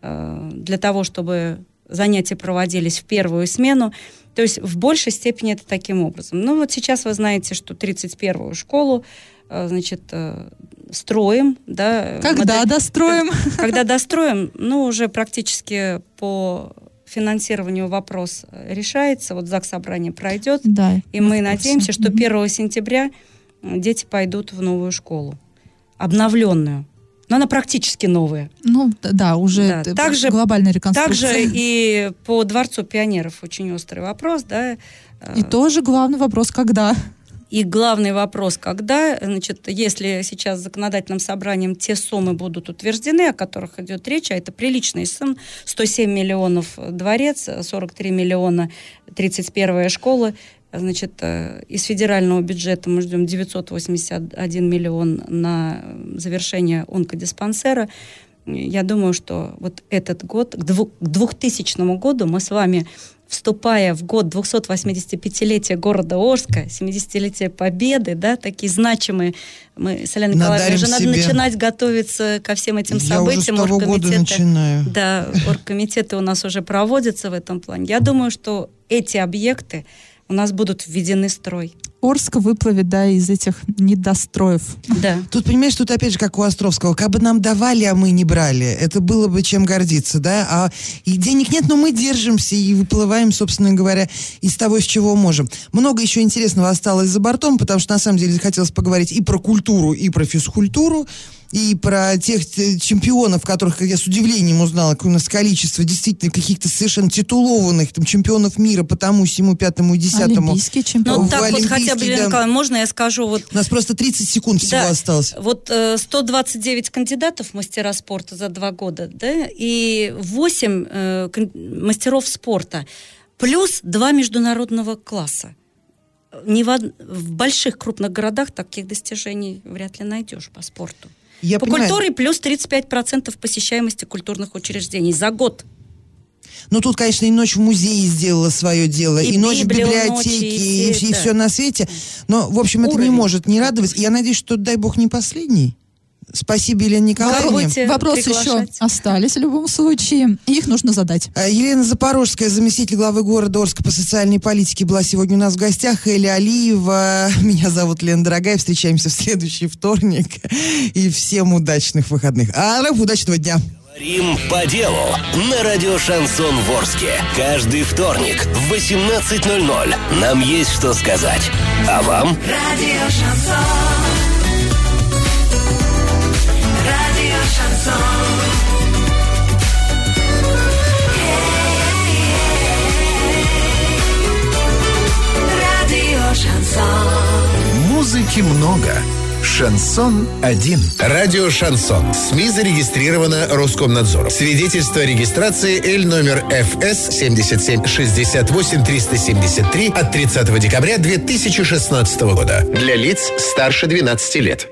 для того, чтобы занятия проводились в первую смену. То есть в большей степени это таким образом. Ну вот сейчас вы знаете, что 31-ю школу э, значит, э, строим. Да, когда модель, достроим? Когда достроим, ну, уже практически по финансированию вопрос решается. Вот ЗАГС собрание пройдет. Да, и мы надеемся, что 1 сентября дети пойдут в новую школу. Обновленную. Но она практически новая. Ну, да, уже да. Также, глобальная реконструкция. Также и по Дворцу пионеров очень острый вопрос, да. И тоже главный вопрос, когда? И главный вопрос, когда, значит, если сейчас законодательным собранием те суммы будут утверждены, о которых идет речь, а это приличные суммы, 107 миллионов дворец, 43 миллиона 31 школа, Значит, э, из федерального бюджета мы ждем 981 миллион на завершение онкодиспансера. Я думаю, что вот этот год, к 2000 году мы с вами вступая в год 285-летия города Орска, 70-летия Победы, да, такие значимые, мы с Еленой Николаевной уже надо начинать готовиться ко всем этим Я событиям. Я уже с того года начинаю. Да, оргкомитеты у нас уже проводятся в этом плане. Я думаю, что эти объекты, у нас будут введены строй. Орск выплывет, да, из этих недостроев. Да. Тут, понимаешь, тут опять же, как у Островского, как бы нам давали, а мы не брали. Это было бы чем гордиться, да? А и денег нет, но мы держимся и выплываем, собственно говоря, из того, с чего можем. Много еще интересного осталось за бортом, потому что, на самом деле, хотелось поговорить и про культуру, и про физкультуру и про тех э, чемпионов, которых я с удивлением узнала, какое у нас количество действительно каких-то совершенно титулованных там, чемпионов мира по тому, всему, пятому и десятому. Олимпийские чемпионы. Ну, так вот хотя бы, да. Николаевна, можно я скажу? Вот, у нас просто 30 секунд всего да, осталось. Вот э, 129 кандидатов в мастера спорта за два года, да, и 8 э, мастеров спорта, плюс два международного класса. Не в, в больших крупных городах таких достижений вряд ли найдешь по спорту. Я по понимаю. культуре плюс 35% посещаемости культурных учреждений за год. Но тут, конечно, и ночь в музее сделала свое дело, и, И ночь в библиотеке, и и, все и это. все на свете. Но, в общем, это не Уровень. может не радовать. Я надеюсь, что, дай бог, не последний. Спасибо, Елене Николаевне. Попробуйте Вопросы еще приглашать. остались в любом случае. Их нужно задать. А, Елена Запорожская, заместитель главы города Орска по социальной политике, была сегодня у нас в гостях. Эля Алиева. Меня зовут Лена Дорогая. Встречаемся в следующий вторник. И всем удачных выходных. А удачного дня. Говорим по делу на радио Шансон Ворске. Каждый вторник в 18.00 нам есть что сказать. А вам? Радио Шансон. Музыки много. Шансон один. Радио «Шансон». СМИ зарегистрировано Роскомнадзором. Свидетельство о регистрации Л номер ФС 77 68 373 от 30 декабря 2016 года. Для лиц старше 12 лет.